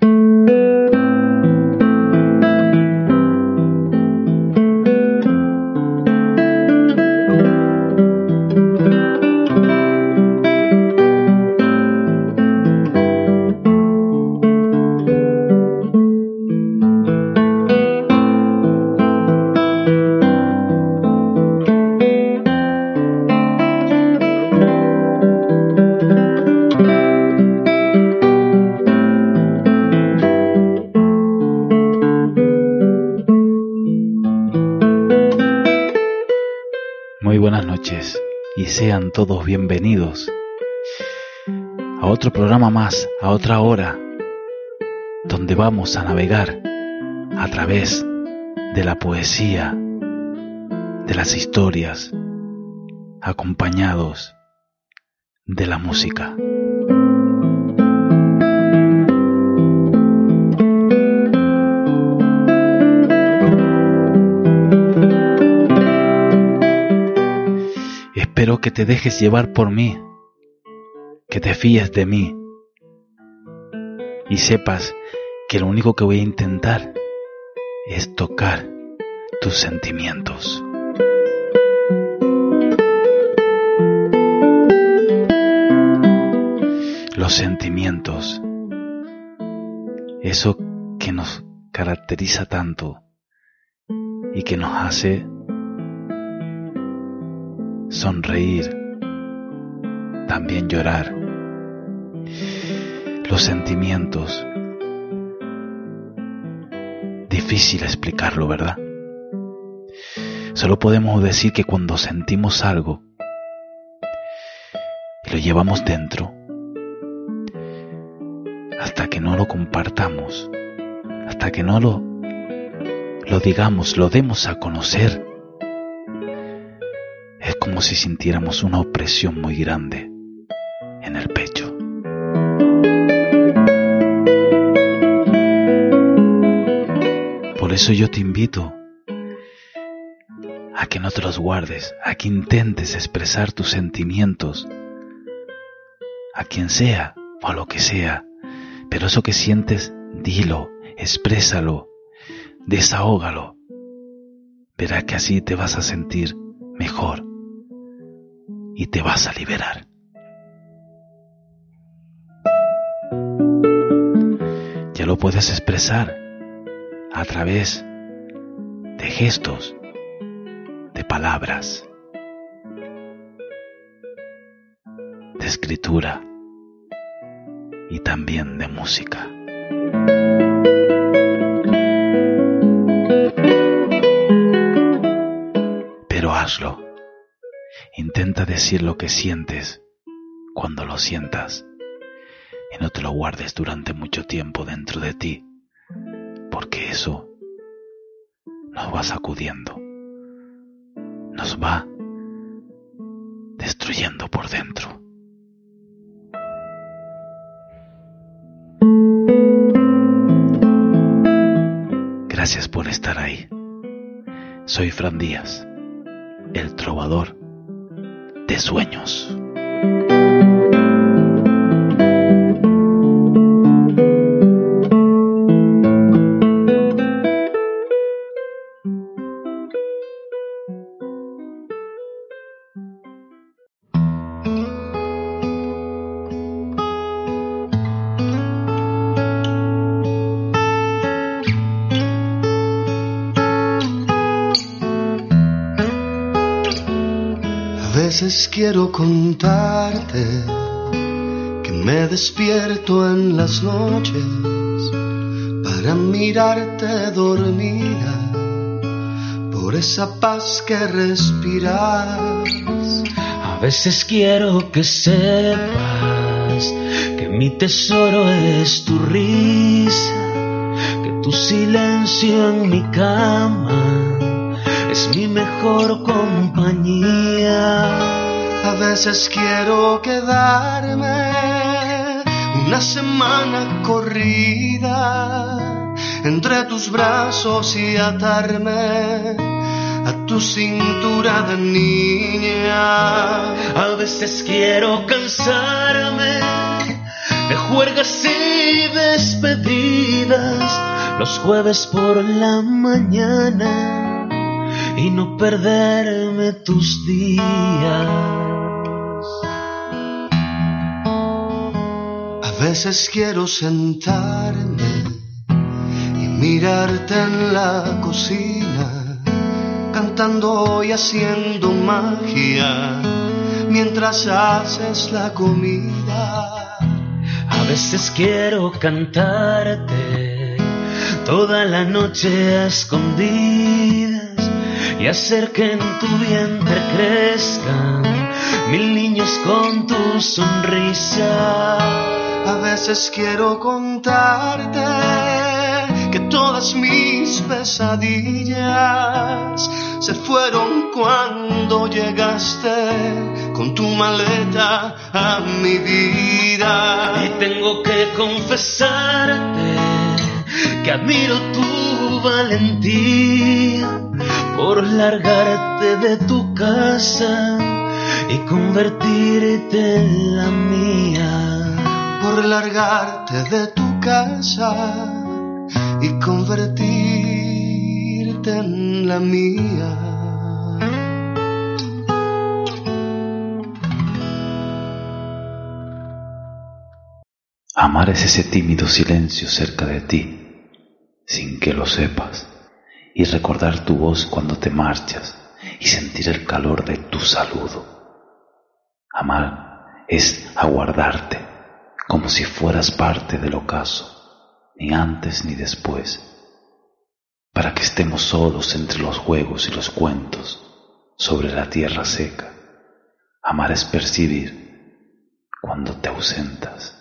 cbp.gov/careers. Muy programa más, a otra hora, donde vamos a navegar a través de la poesía, de las historias, acompañados de la música. Espero que te dejes llevar por mí, que te fíes de mí y sepas que lo único que voy a intentar es tocar tus sentimientos. Los sentimientos, eso que nos caracteriza tanto y que nos hace sonreír, también llorar. Los sentimientos, difícil explicarlo, ¿verdad? Solo podemos decir que cuando sentimos algo y lo llevamos dentro, hasta que no lo compartamos, hasta que no lo, lo digamos, lo demos a conocer, es como si sintiéramos una opresión muy grande eso yo te invito a que no te los guardes, a que intentes expresar tus sentimientos, a quien sea o a lo que sea, pero eso que sientes, dilo, exprésalo, desahógalo. Verá que así te vas a sentir mejor y te vas a liberar. Ya lo puedes expresar a través de gestos, de palabras, de escritura y también de música. Pero hazlo. Intenta decir lo que sientes cuando lo sientas y no te lo guardes durante mucho tiempo dentro de ti, porque eso nos va sacudiendo, nos va destruyendo por dentro. Gracias por estar ahí. Soy Fran Díaz, el trovador de sueños. Quiero contarte que me despierto en las noches para mirarte dormida por esa paz que respiras. A veces quiero que sepas que mi tesoro es tu risa silencio en mi cama es mi mejor compañía. A veces quiero quedarme una semana corrida entre tus brazos y atarme a tu cintura de niña. A veces quiero cansarme de juergas y despedidas los jueves por la mañana y no perderme tus días. Veces quiero sentarme y mirarte en la cocina, cantando y haciendo magia mientras haces la comida. A veces quiero cantarte toda la noche a escondidas y hacer que en tu vientre crezcan mil niños con tu sonrisa. A veces quiero contarte que todas mis pesadillas se fueron cuando llegaste con tu maleta a mi vida. Y tengo que confesarte que admiro tu valentía por largarte de tu casa y convertirte en la mía. Largarte de tu casa y convertirte en la mía. Amar es ese tímido silencio cerca de ti, sin que lo sepas, y recordar tu voz cuando te marchas y sentir el calor de tu saludo. Amar es aguardarte como si fueras parte del ocaso, ni antes ni después, para que estemos solos entre los juegos y los cuentos sobre la tierra seca. Amar es percibir cuando te ausentas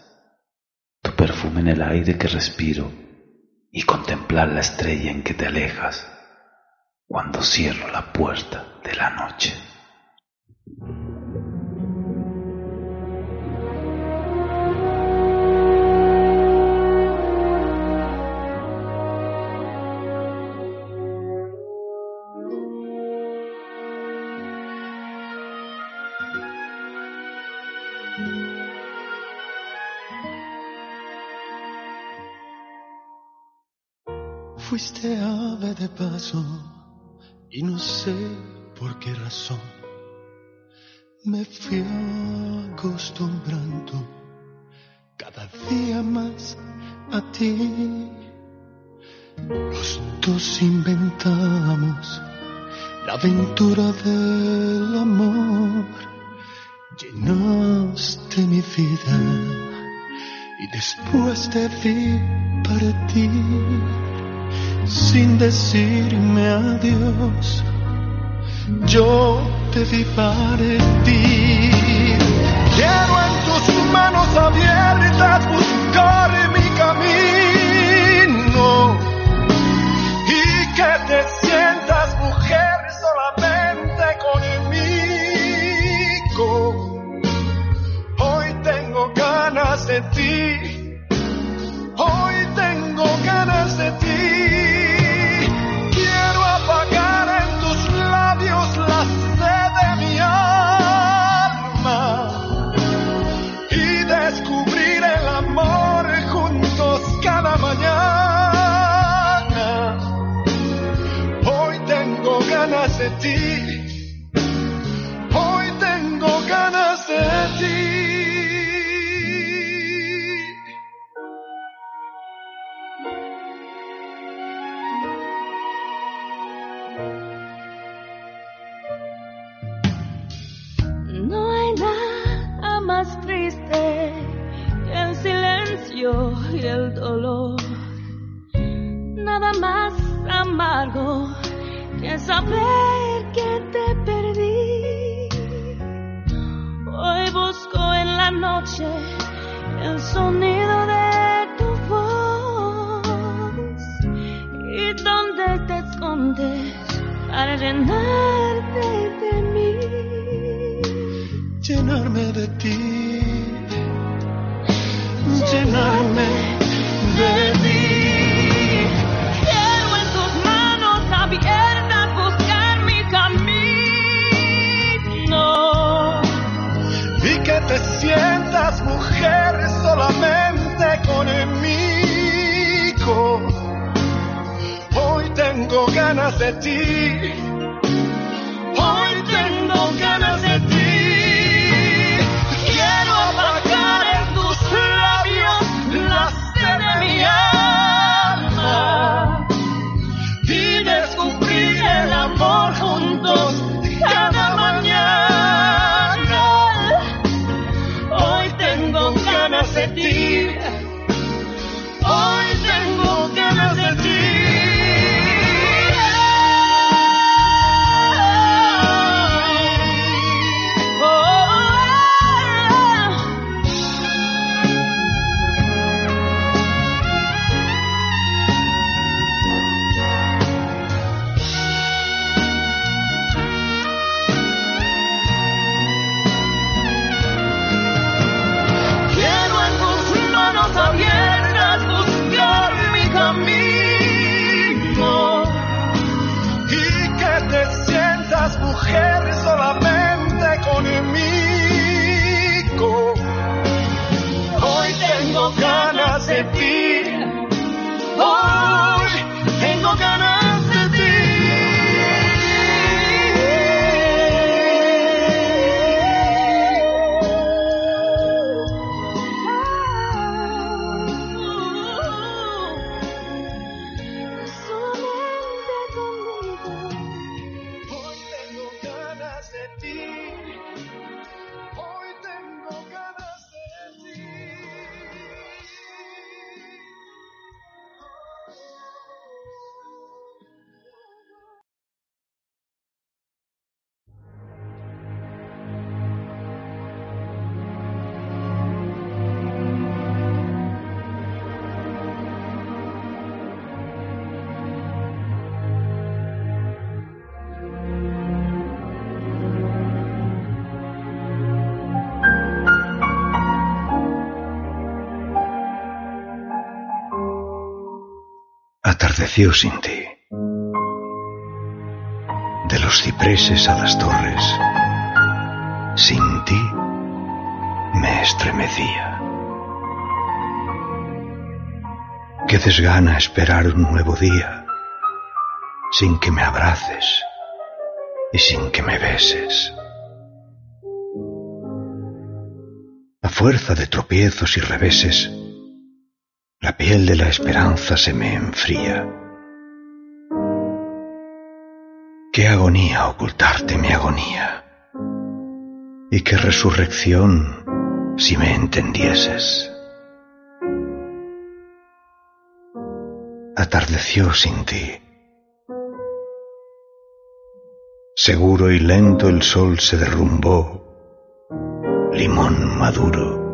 tu perfume en el aire que respiro y contemplar la estrella en que te alejas cuando cierro la puerta de la noche. Fuiste ave de paso y no sé por qué razón me fui acostumbrando cada día más a ti. Los dos inventamos la aventura del amor. Llenaste mi vida y después te vi partir sin decirme adiós. Yo te vi partir. Quiero en tus manos abiertas buscar mi camino tengo ganas de ti. Sin ti. De los cipreses a las torres, sin ti me estremecía. Qué desgana esperar un nuevo día sin que me abraces y sin que me beses. A fuerza de tropiezos y reveses, la piel de la esperanza se me enfría. Qué agonía ocultarte mi agonía. Y qué resurrección si me entendieses. Atardeció sin ti. Seguro y lento el sol se derrumbó, limón maduro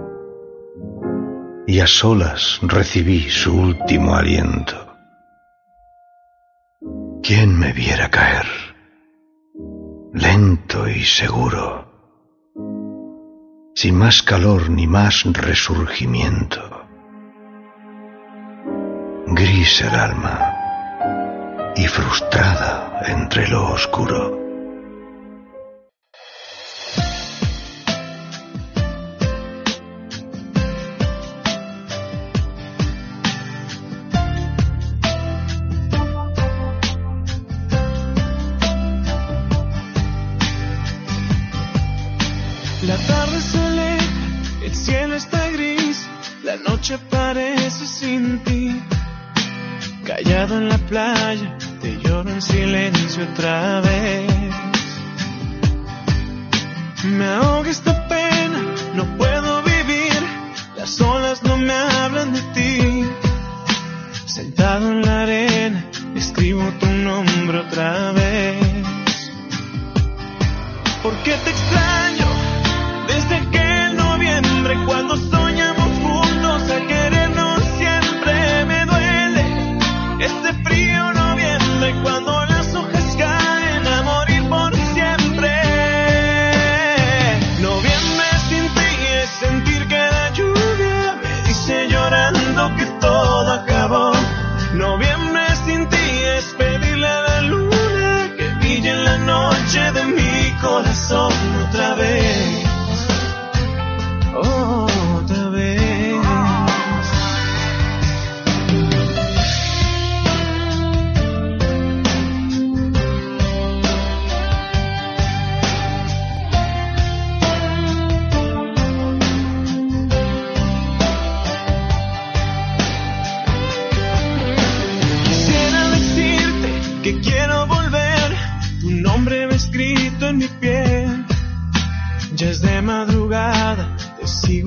y a solas recibí su último aliento. ¿Quién me viera caer? Lento y seguro, sin más calor ni más resurgimiento. Gris el alma y frustrada entre lo oscuro.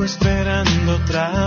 Esperando otra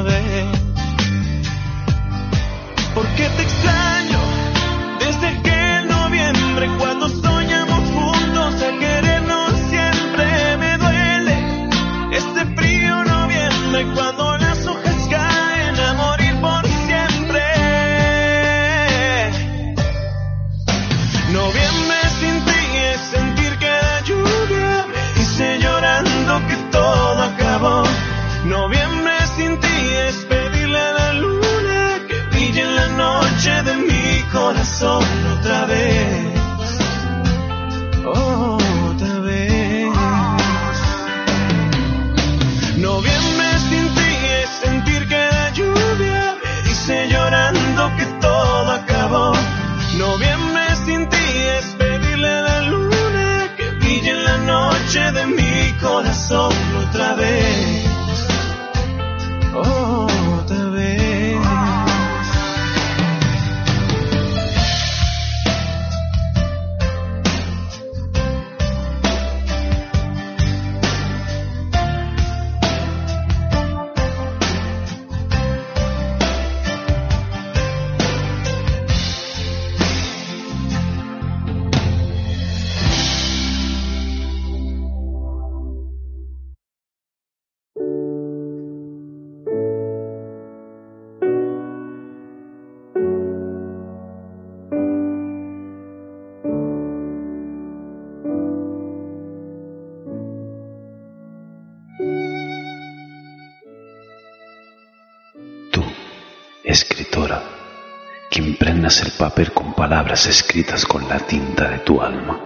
el papel con palabras escritas con la tinta de tu alma.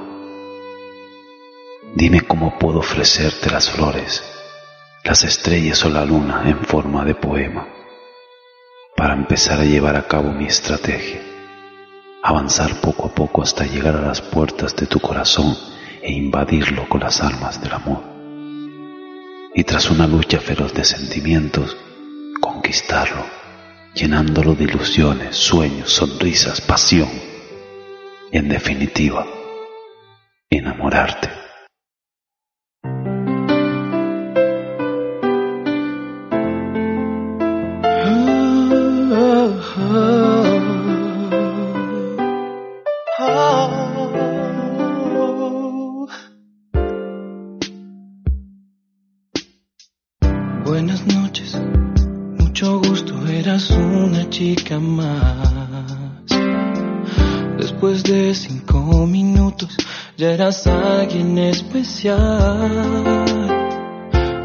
Dime cómo puedo ofrecerte las flores, las estrellas o la luna en forma de poema, para empezar a llevar a cabo mi estrategia, avanzar poco a poco hasta llegar a las puertas de tu corazón e invadirlo con las armas del amor. Y tras una lucha feroz de sentimientos, conquistarlo, llenándolo de ilusiones, sueños, sonrisas, pasión y en definitiva, enamorarte.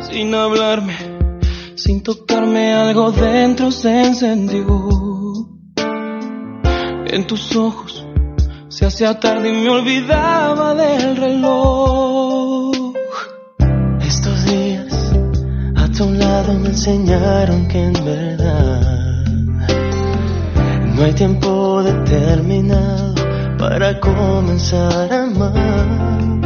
Sin hablarme, sin tocarme, algo dentro se encendió. En tus ojos se hacía tarde y me olvidaba del reloj. Estos días a tu lado me enseñaron que en verdad no hay tiempo determinado para comenzar a amar.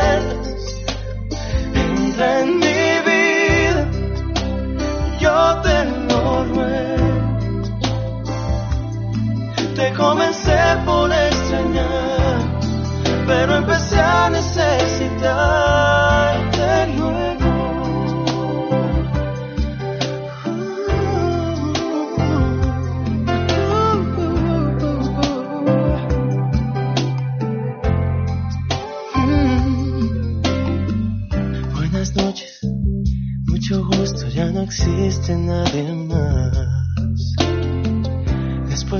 Comencé por extrañar, pero empecé a necesitarte luego. Buenas noches, mucho gusto, ya no existe nadie más.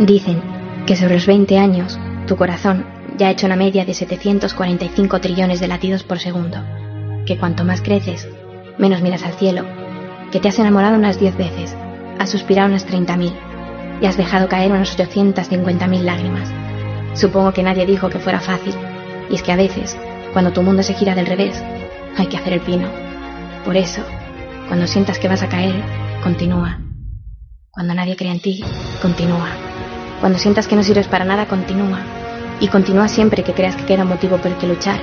Dicen que sobre los 20 años tu corazón ya ha hecho una media de 745 trillones de latidos por segundo, que cuanto más creces, menos miras al cielo, que te has enamorado unas 10 veces, has suspirado unas 30.000 y has dejado caer unas 850.000 lágrimas. Supongo que nadie dijo que fuera fácil, y es que a veces, cuando tu mundo se gira del revés, hay que hacer el pino. Por eso, cuando sientas que vas a caer, continúa. Cuando nadie cree en ti, continúa. Cuando sientas que no sirves para nada, continúa. Y continúa siempre que creas que queda motivo por el que luchar,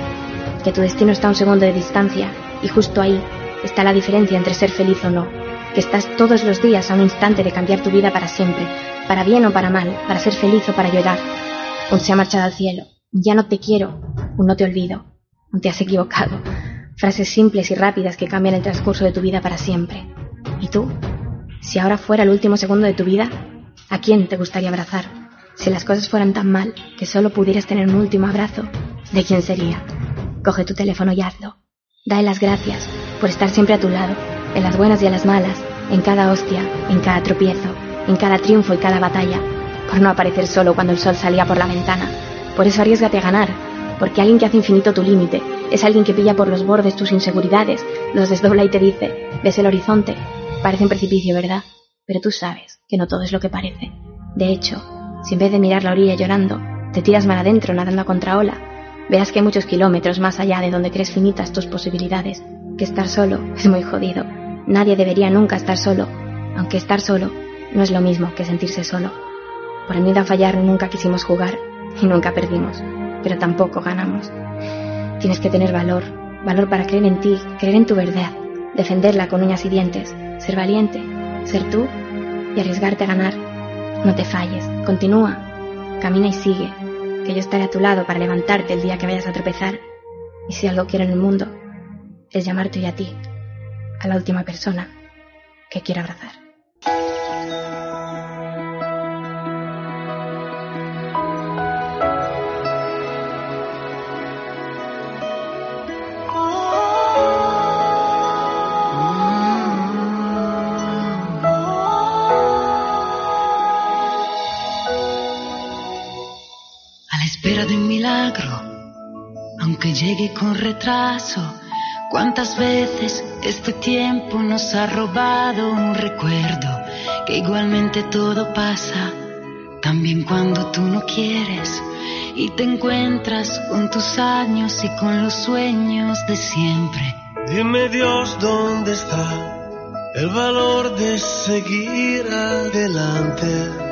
que tu destino está a un segundo de distancia, y justo ahí está la diferencia entre ser feliz o no, que estás todos los días a un instante de cambiar tu vida para siempre, para bien o para mal, para ser feliz o para llorar. Un se ha marchado al cielo, ya no te quiero, un no te olvido, un te has equivocado. Frases simples y rápidas que cambian el transcurso de tu vida para siempre. ¿Y tú? Si ahora fuera el último segundo de tu vida, ¿a quién te gustaría abrazar? Si las cosas fueran tan mal que solo pudieras tener un último abrazo, ¿de quién sería? Coge tu teléfono y hazlo. Dale las gracias por estar siempre a tu lado, en las buenas y en las malas, en cada hostia, en cada tropiezo, en cada triunfo y cada batalla, por no aparecer solo cuando el sol salía por la ventana. Por eso arriesgate a ganar, porque alguien que hace infinito tu límite es alguien que pilla por los bordes tus inseguridades, los desdobla y te dice, ves el horizonte, parece un precipicio, ¿verdad? Pero tú sabes que no todo es lo que parece. De hecho, si en vez de mirar la orilla llorando, te tiras mar adentro nadando a contraola, verás que hay muchos kilómetros más allá de donde crees finitas tus posibilidades, que estar solo es muy jodido. Nadie debería nunca estar solo, aunque estar solo no es lo mismo que sentirse solo. Por el miedo a fallar nunca quisimos jugar y nunca perdimos, pero tampoco ganamos. Tienes que tener valor, valor para creer en ti, creer en tu verdad, defenderla con uñas y dientes, ser valiente, ser tú y arriesgarte a ganar. No te falles, continúa, camina y sigue, que yo estaré a tu lado para levantarte el día que vayas a tropezar. Y si algo quiero en el mundo, es llamarte hoy a ti, a la última persona que quiero abrazar. Espera de un milagro, aunque llegue con retraso, ¿cuántas veces este tiempo nos ha robado un recuerdo? Que igualmente todo pasa, también cuando tú no quieres y te encuentras con tus años y con los sueños de siempre. Dime Dios dónde está el valor de seguir adelante,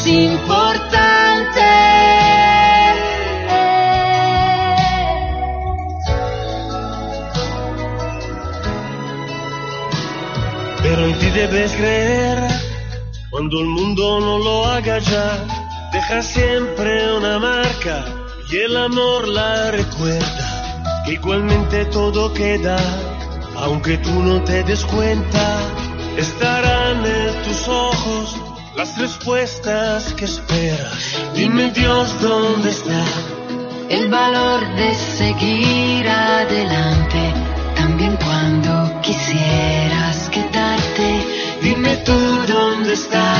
Eres importante. Pero en ti debes creer cuando el mundo no lo haga ya. Deja siempre una marca y el amor la recuerda. Que igualmente todo queda, aunque tú no te des cuenta. Estarán en tus ojos las respuestas que esperas. Dime Dios dónde está. el valor de seguir adelante, también cuando quisieras quedarte. Dime tú dónde está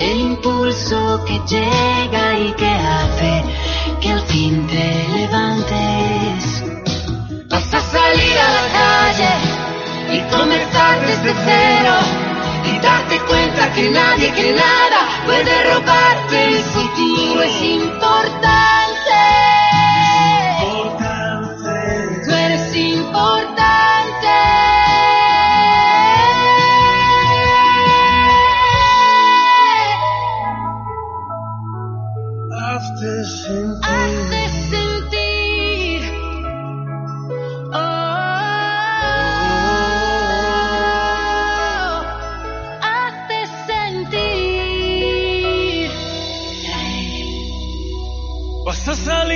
el impulso que llega y que hace que al fin te levantes. Vas a salir a la calle y comenzar desde cero y darte cuenta que nadie, que nada puede robarte el futuro. Es importante.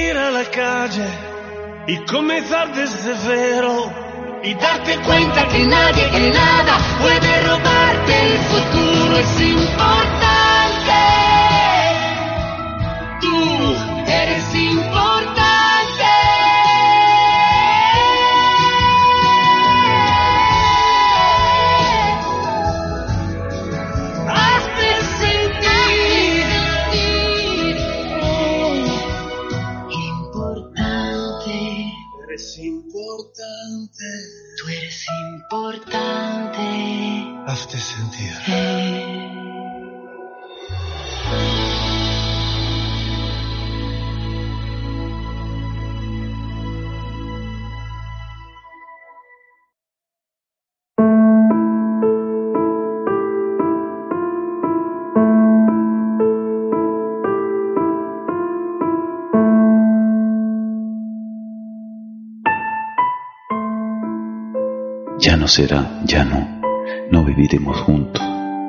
salir a la calle y comenzar desde cero y darte cuenta que nadie, que nada puede robarte el futuro, es importante. Tú eres importante. No será, ya no, no viviremos juntos,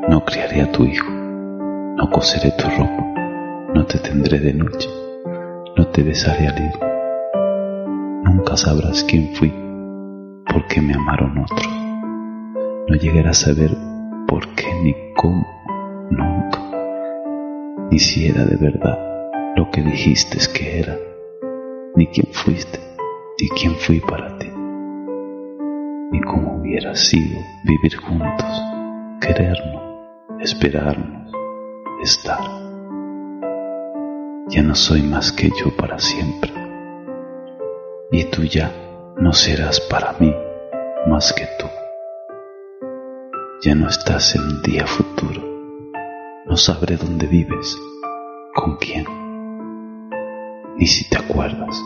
no criaré a tu hijo, no coseré tu ropa, no te tendré de noche, no te besaré al ir. Nunca sabrás quién fui, por qué me amaron otros. No llegarás a saber por qué ni cómo, nunca, ni si era de verdad lo que dijiste que era, ni quién fuiste, ni quién fui para ti ni cómo hubiera sido vivir juntos, querernos, esperarnos, estar. Ya no soy más que yo para siempre, y tú ya no serás para mí más que tú. Ya no estás en un día futuro, no sabré dónde vives, con quién, ni si te acuerdas.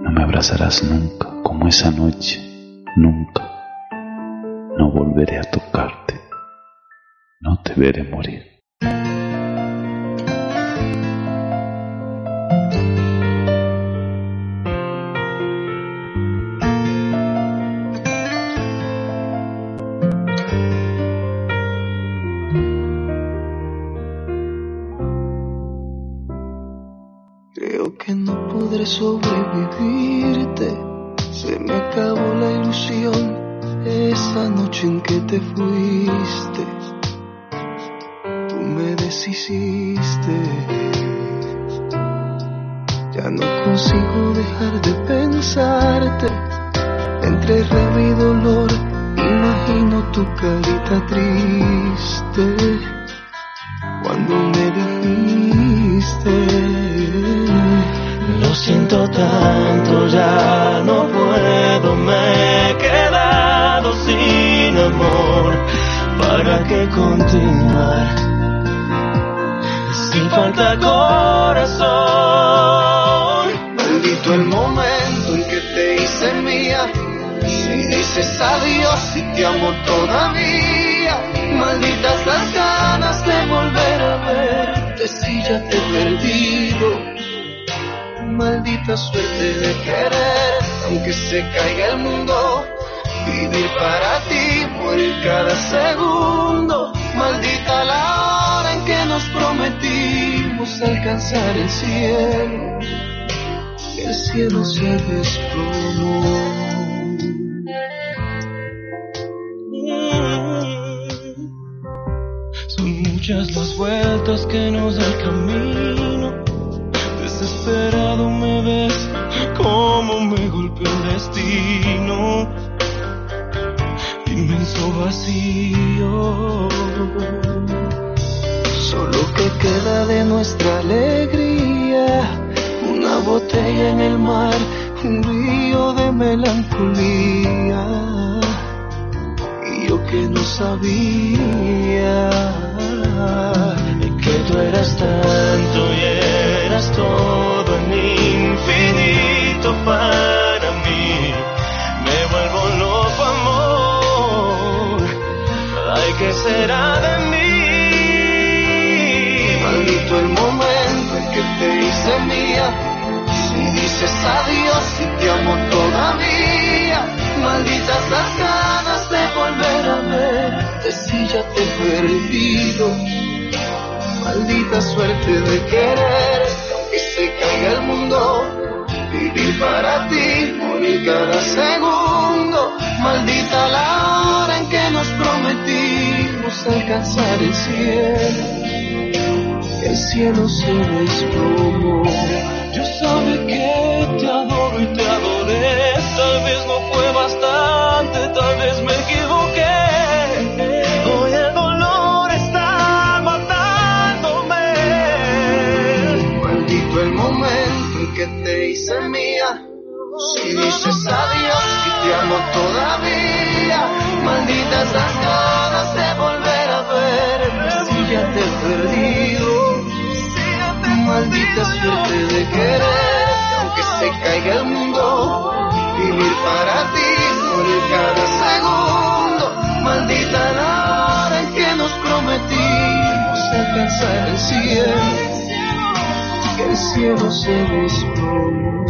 No me abrazarás nunca como esa noche, nunca. No volveré a tocarte, no te veré morir. Cielo se desplomó. Son muchas las vueltas que nos da el camino. Desesperado me ves como me golpeó el destino. Inmenso vacío. Solo que queda de nuestra alegría. Botella en el mar, un río de melancolía. Y yo que no sabía que tú eras tanto y eras todo en infinito para mí. Me vuelvo loco, amor. Ay, ¿qué será de mí? Maldito el momento dices adiós y te amo todavía. Malditas las ganas de volver a verte si ya te he perdido. Maldita suerte de querer, aunque se caiga el mundo, vivir cada segundo. Maldita la hora en que nos prometimos alcanzar el cielo. Que el cielo se desplomó. Yo sabe que no fue bastante, tal vez me equivoqué. Hoy el dolor está matándome. Maldito el momento en que te hice mía. Si dices adiós y te amo todavía. Malditas las ganas de volver a ver. Si ya te he perdido. Maldita suerte de querer. Aunque se caiga el mundo. Vivir para ti, morir cada segundo. Maldita la hora en que nos prometimos alcanzar el cielo. Que el cielo se desplomó.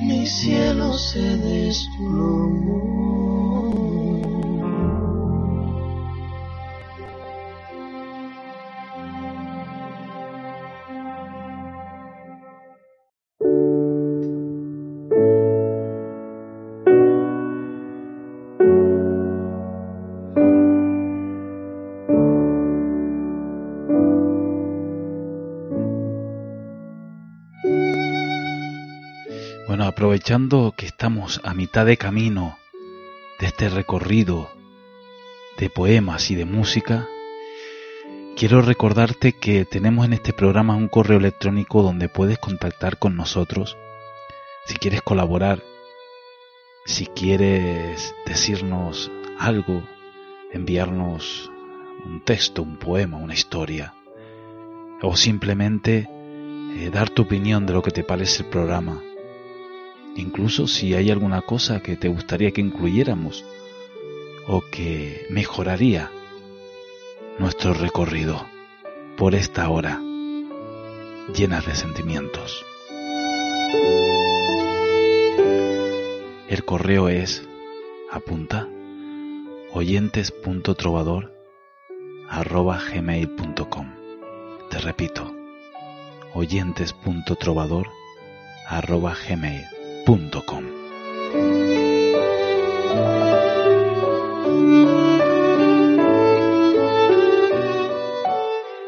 Mi cielo se desplomó. Aprovechando que estamos a mitad de camino de este recorrido de poemas y de música, quiero recordarte que tenemos en este programa un correo electrónico donde puedes contactar con nosotros. Si quieres colaborar, si quieres decirnos algo, enviarnos un texto, un poema, una historia, o simplemente eh, dar tu opinión de lo que te parece el programa incluso si hay alguna cosa que te gustaría que incluyéramos o que mejoraría nuestro recorrido por esta hora llena de sentimientos. El correo es apunta oyentes.trovador arroba gmail.com Te repito, oyentes.trovador arroba gmail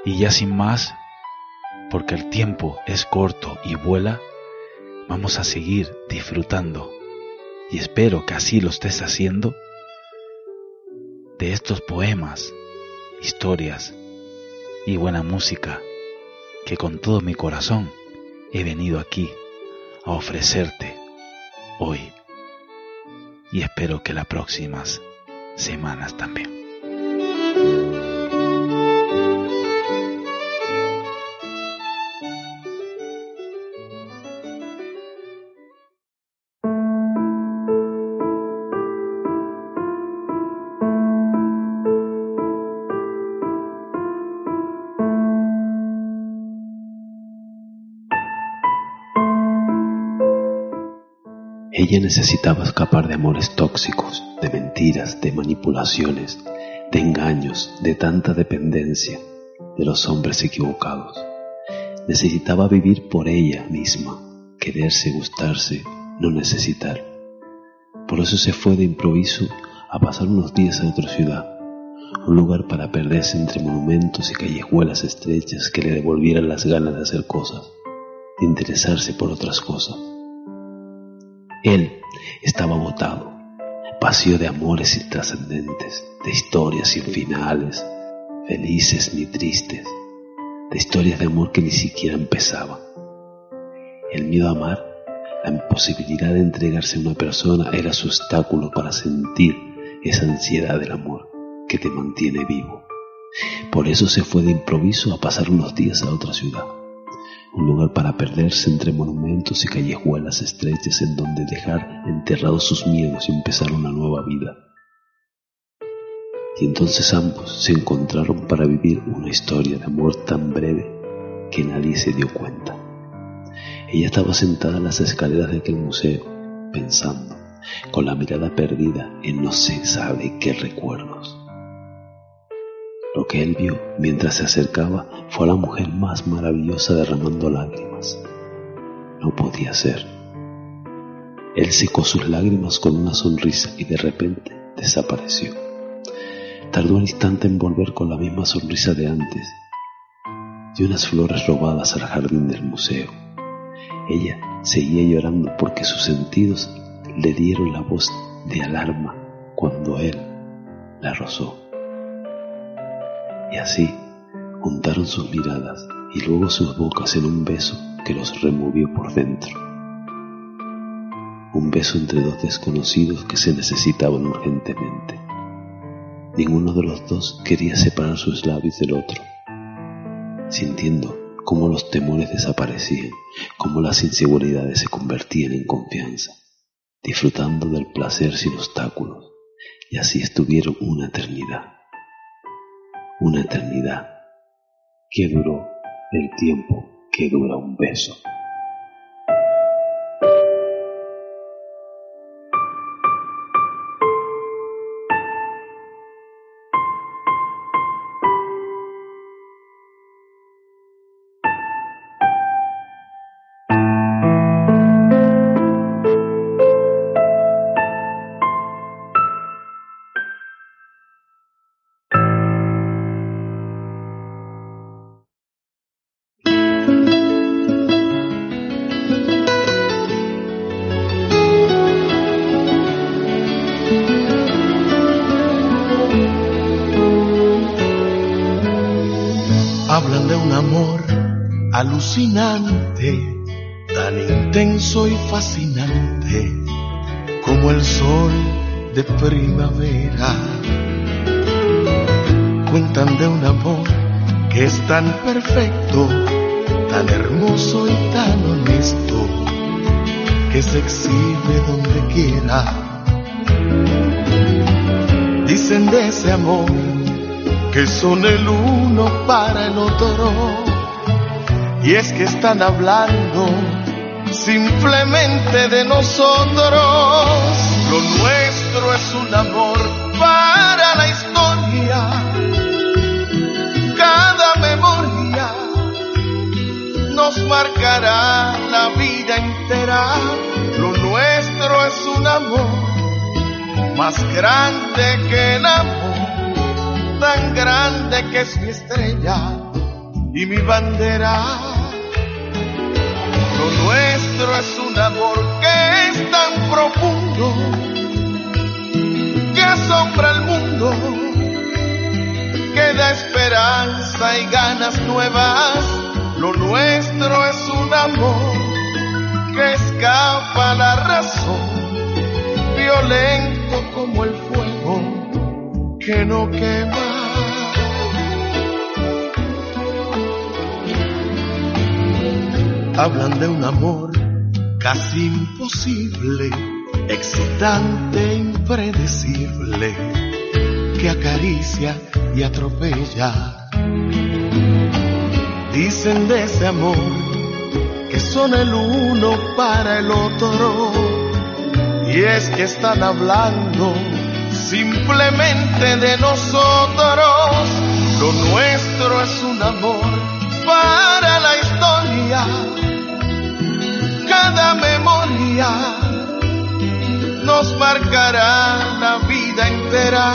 Y ya sin más, porque el tiempo es corto y vuela, vamos a seguir disfrutando, y espero que así lo estés haciendo, de estos poemas, historias y buena música que con todo mi corazón he venido aquí a ofrecerte hoy y espero que las próximas semanas también. Ella necesitaba escapar de amores tóxicos, de mentiras, de manipulaciones, de engaños, de tanta dependencia de los hombres equivocados. Necesitaba vivir por ella misma, quererse, gustarse, no necesitar. Por eso se fue de improviso a pasar unos días a otra ciudad, un lugar para perderse entre monumentos y callejuelas estrechas que le devolvieran las ganas de hacer cosas, de interesarse por otras cosas. Él estaba agotado, vacío de amores intrascendentes, de historias sin finales, felices ni tristes, de historias de amor que ni siquiera empezaban. El miedo a amar, la imposibilidad de entregarse a una persona era su obstáculo para sentir esa ansiedad del amor que te mantiene vivo. Por eso se fue de improviso a pasar unos días a otra ciudad un lugar para perderse entre monumentos y callejuelas estrechas en donde dejar enterrados sus miedos y empezar una nueva vida. Y entonces ambos se encontraron para vivir una historia de amor tan breve que nadie se dio cuenta. Ella estaba sentada en las escaleras de aquel museo, pensando, con la mirada perdida en no se sabe qué recuerdos. Lo que él vio mientras se acercaba fue a la mujer más maravillosa derramando lágrimas. No podía ser. Él secó sus lágrimas con una sonrisa y de repente desapareció. Tardó un instante en volver con la misma sonrisa de antes y unas flores robadas al jardín del museo. Ella seguía llorando porque sus sentidos le dieron la voz de alarma cuando él la rozó. Y así juntaron sus miradas y luego sus bocas en un beso que los removió por dentro. Un beso entre dos desconocidos que se necesitaban urgentemente. Ninguno de los dos quería separar sus labios del otro, sintiendo cómo los temores desaparecían, cómo las inseguridades se convertían en confianza, disfrutando del placer sin obstáculos, y así estuvieron una eternidad, una eternidad que duró el tiempo que dura un beso. Están hablando simplemente de nosotros. Lo nuestro es un amor para la historia. Cada memoria nos marcará la vida entera. Lo nuestro es un amor más grande que el amor tan grande que es mi estrella y mi bandera. Lo nuestro es un amor que es tan profundo que asombra al mundo, que da esperanza y ganas nuevas. Lo nuestro es un amor que escapa a la razón, violento como el fuego que no quema. Hablan de un amor casi imposible, excitante, impredecible, que acaricia y atropella. Dicen de ese amor que son el uno para el otro, y es que están hablando simplemente de nosotros. Lo nuestro es un amor para la historia. Cada memoria nos marcará la vida entera.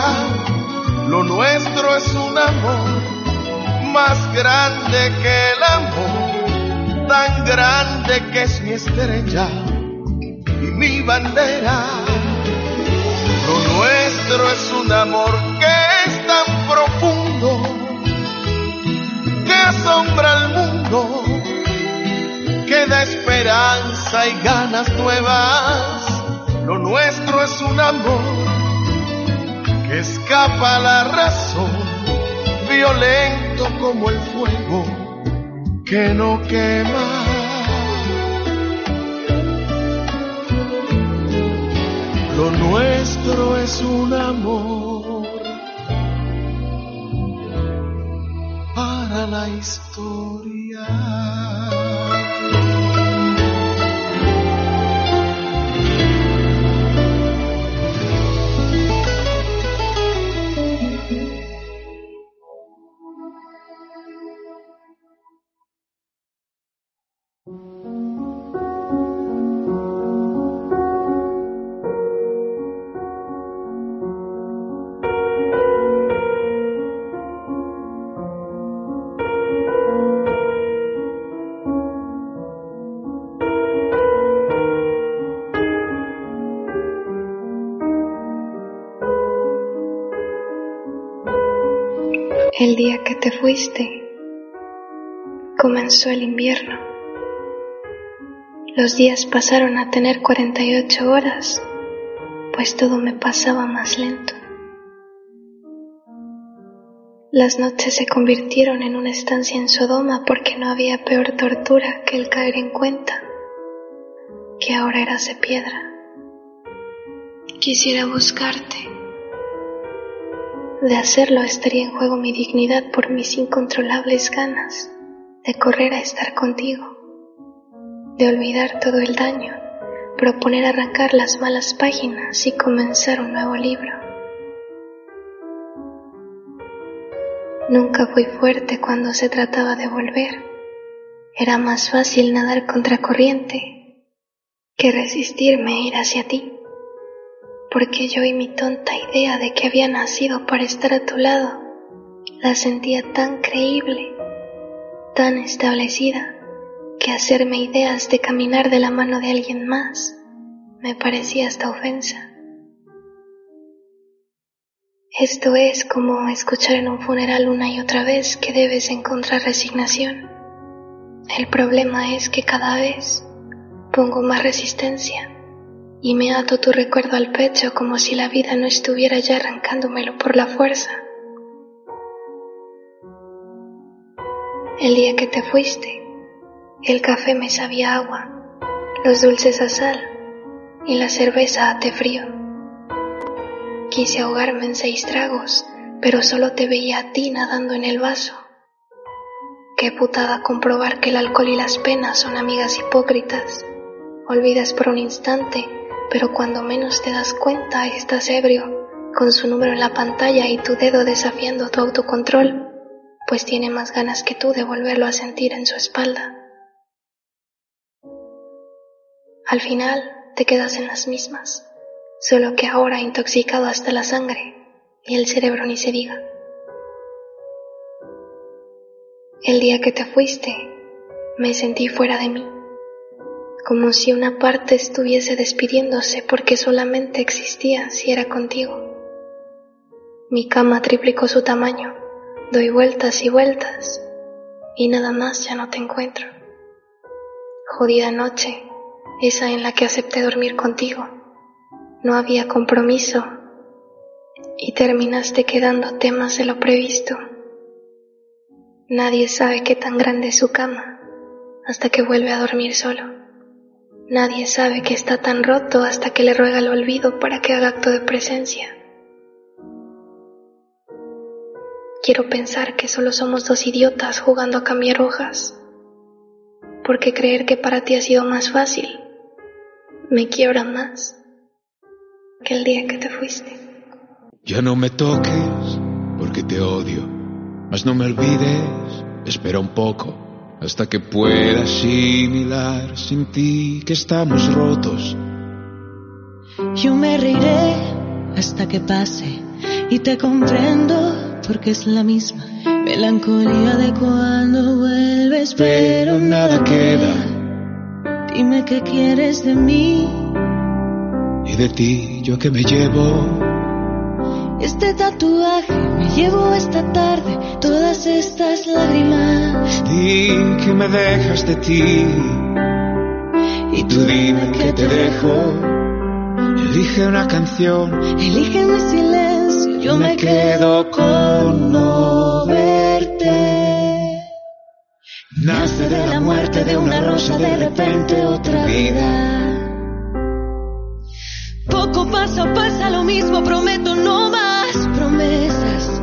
Lo nuestro es un amor más grande que el amor, tan grande que es mi estrella y mi bandera. Lo nuestro es un amor que es tan profundo que asombra al mundo, que da esperanza y ganas nuevas. Lo nuestro es un amor que escapa a la razón, violento como el fuego que no quema. Lo nuestro es un amor para la historia. Que te fuiste, comenzó el invierno. Los días pasaron a tener 48 horas, pues todo me pasaba más lento. Las noches se convirtieron en una estancia en Sodoma porque no había peor tortura que el caer en cuenta que ahora eras de piedra. Quisiera buscarte. De hacerlo estaría en juego mi dignidad por mis incontrolables ganas de correr a estar contigo, de olvidar todo el daño, proponer arrancar las malas páginas y comenzar un nuevo libro. Nunca fui fuerte cuando se trataba de volver. Era más fácil nadar contracorriente que resistirme a ir hacia ti porque yo y mi tonta idea de que había nacido para estar a tu lado la sentía tan creíble, tan establecida, que hacerme ideas de caminar de la mano de alguien más me parecía hasta ofensa. Esto es como escuchar en un funeral una y otra vez que debes encontrar resignación. El problema es que cada vez pongo más resistencia y me ato tu recuerdo al pecho como si la vida no estuviera ya arrancándomelo por la fuerza. El día que te fuiste, el café me sabía agua, los dulces a sal y la cerveza a té frío. Quise ahogarme en seis tragos, pero solo te veía a ti nadando en el vaso. Qué putada comprobar que el alcohol y las penas son amigas hipócritas. Olvidas por un instante pero cuando menos te das cuenta estás ebrio, con su número en la pantalla y tu dedo desafiando tu autocontrol, pues tiene más ganas que tú de volverlo a sentir en su espalda. Al final te quedas en las mismas, solo que ahora intoxicado hasta la sangre y el cerebro ni se diga. El día que te fuiste, me sentí fuera de mí como si una parte estuviese despidiéndose porque solamente existía si era contigo. Mi cama triplicó su tamaño, doy vueltas y vueltas y nada más ya no te encuentro. Jodida noche, esa en la que acepté dormir contigo. No había compromiso y terminaste quedándote más de lo previsto. Nadie sabe qué tan grande es su cama hasta que vuelve a dormir solo. Nadie sabe que está tan roto hasta que le ruega el olvido para que haga acto de presencia. Quiero pensar que solo somos dos idiotas jugando a cambiar hojas, porque creer que para ti ha sido más fácil me quiebra más que el día que te fuiste. Ya no me toques porque te odio, mas no me olvides, espera un poco hasta que pueda asimilar sin ti que estamos rotos. Yo me reiré hasta que pase y te comprendo porque es la misma melancolía de cuando vuelves, pero nada queda. Dime qué quieres de mí y de ti yo que me llevo este tatuaje me llevo esta tarde todas estas lágrimas. Di que me dejas de ti. Y tú dime que te dejo. Elige una canción. Elige mi silencio. Yo me quedo con no verte. Nace de la muerte de una rosa de repente otra vida. Poco paso pasa lo mismo, prometo no más promesas.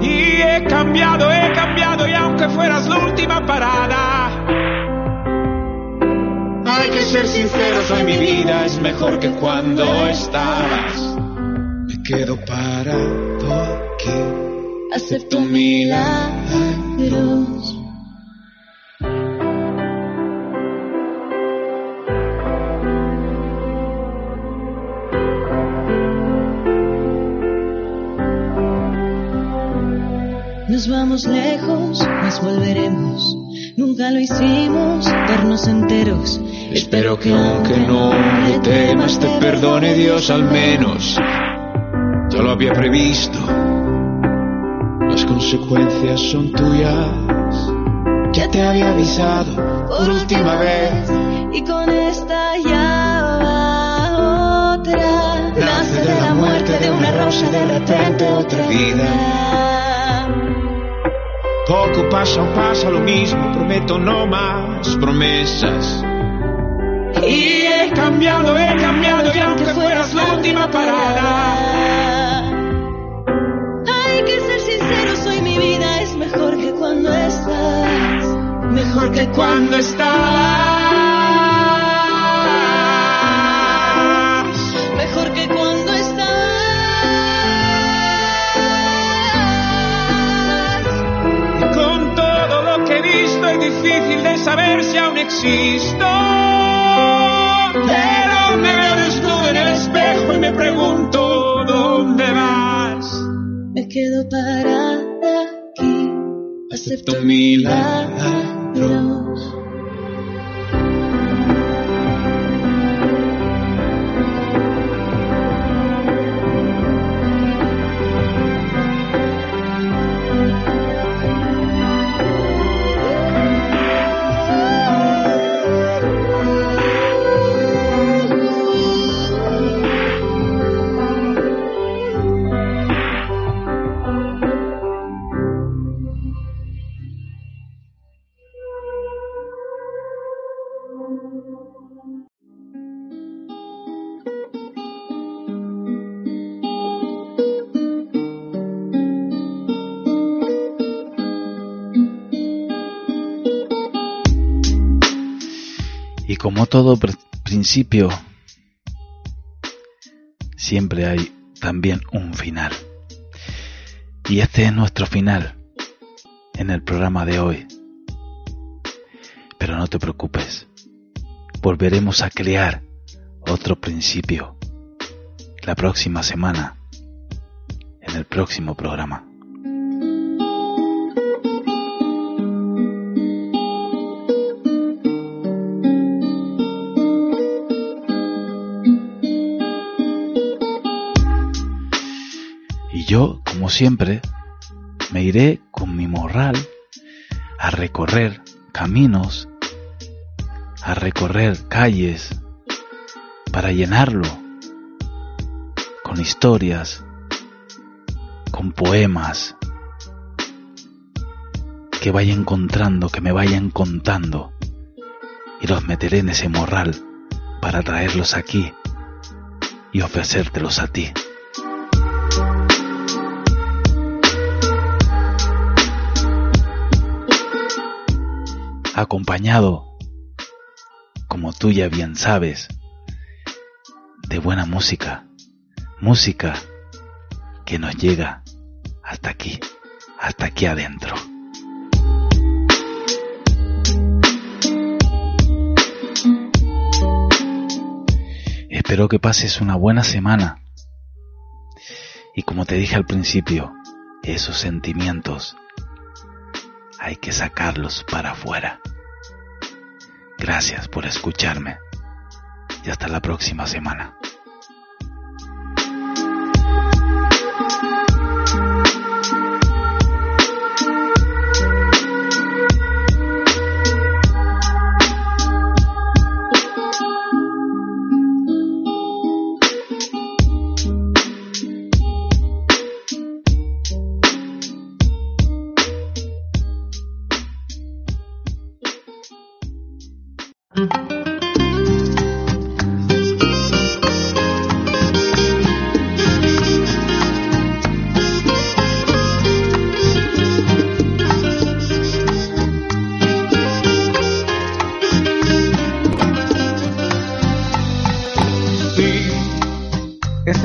Y he cambiado, he cambiado y aunque fueras la última parada. Hay que ser sinceros, hoy mi vida es mejor que cuando estabas. Me quedo parado aquí. Acepto milagros. Estamos lejos, mas volveremos. Nunca lo hicimos, vernos enteros. Espero que aunque no le temas, te perdone Dios al menos. Ya lo había previsto. Las consecuencias son tuyas. Ya te había avisado por última vez. Y con esta ya otra. Nace de la muerte de una rosa, de repente otra vida. Poco pasa o pasa lo mismo, prometo no más promesas. Y he cambiado, he cambiado, y aunque fueras la última parada. Hay que ser sincero, soy mi vida, es mejor que cuando estás. Mejor que cuando estás. Existo. Pero me veo desnudo en el espejo y me pregunto dónde vas. Me quedo parada aquí, acepto milagros. Y todo pr- principio, siempre hay también un final. Y este es nuestro final en el programa de hoy. Pero no te preocupes, volveremos a crear otro principio la próxima semana en el próximo programa. Yo, como siempre, me iré con mi morral a recorrer caminos, a recorrer calles, para llenarlo con historias, con poemas, que vaya encontrando, que me vayan contando, y los meteré en ese morral para traerlos aquí y ofrecértelos a ti. Acompañado, como tú ya bien sabes, de buena música, música que nos llega hasta aquí, hasta aquí adentro. Espero que pases una buena semana. Y como te dije al principio, esos sentimientos hay que sacarlos para afuera. Gracias por escucharme y hasta la próxima semana.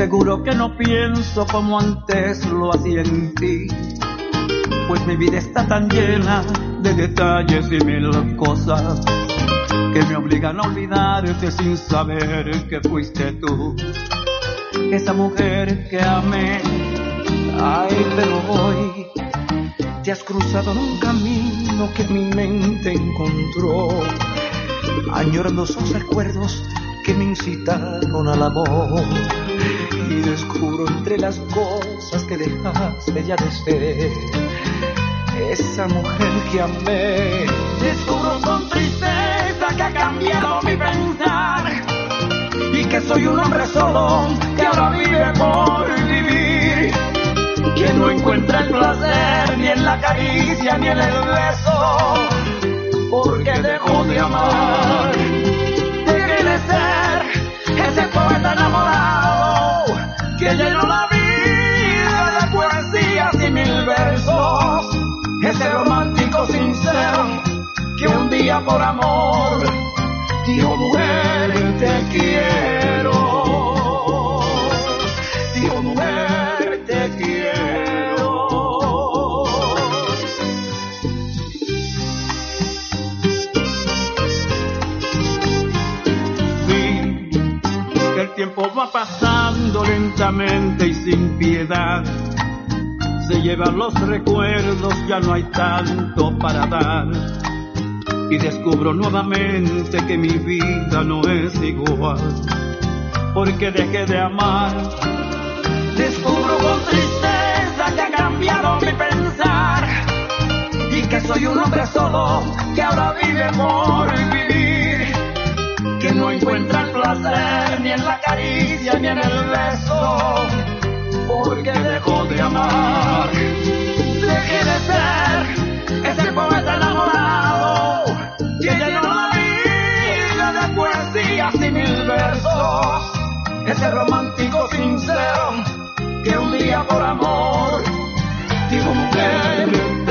Seguro que no pienso como antes lo hacía en ti, pues mi vida está tan llena de detalles y mil cosas que me obligan a olvidarte sin saber que fuiste tú, esa mujer que amé. Ay, pero hoy te has cruzado en un camino que mi mente encontró, añorando esos recuerdos que me incitaron al amor. Y descubro entre las cosas que dejaste ya de esa mujer que amé. Descubro con tristeza que ha cambiado mi pensar y que soy un hombre solo que ahora vive por vivir. Que no encuentra el placer ni en la caricia ni en el beso, porque dejó de amar. Ese poeta enamorado que llenó la vida de poesías y mil versos. Ese romántico sincero que un día por amor y sin piedad. Se llevan los recuerdos, ya no hay tanto para dar y descubro nuevamente que mi vida no es igual, porque dejé de amar. Descubro con tristeza que ha cambiado mi pensar y que soy un hombre solo que ahora vive por vivir, que no encuentra el placer ni en la caricia ni en el beso, porque dejó de amar. Dejé de ser ese poeta enamorado que llenó la vida de poesías y mil versos. Ese romántico sincero que un día por amor dijo mujer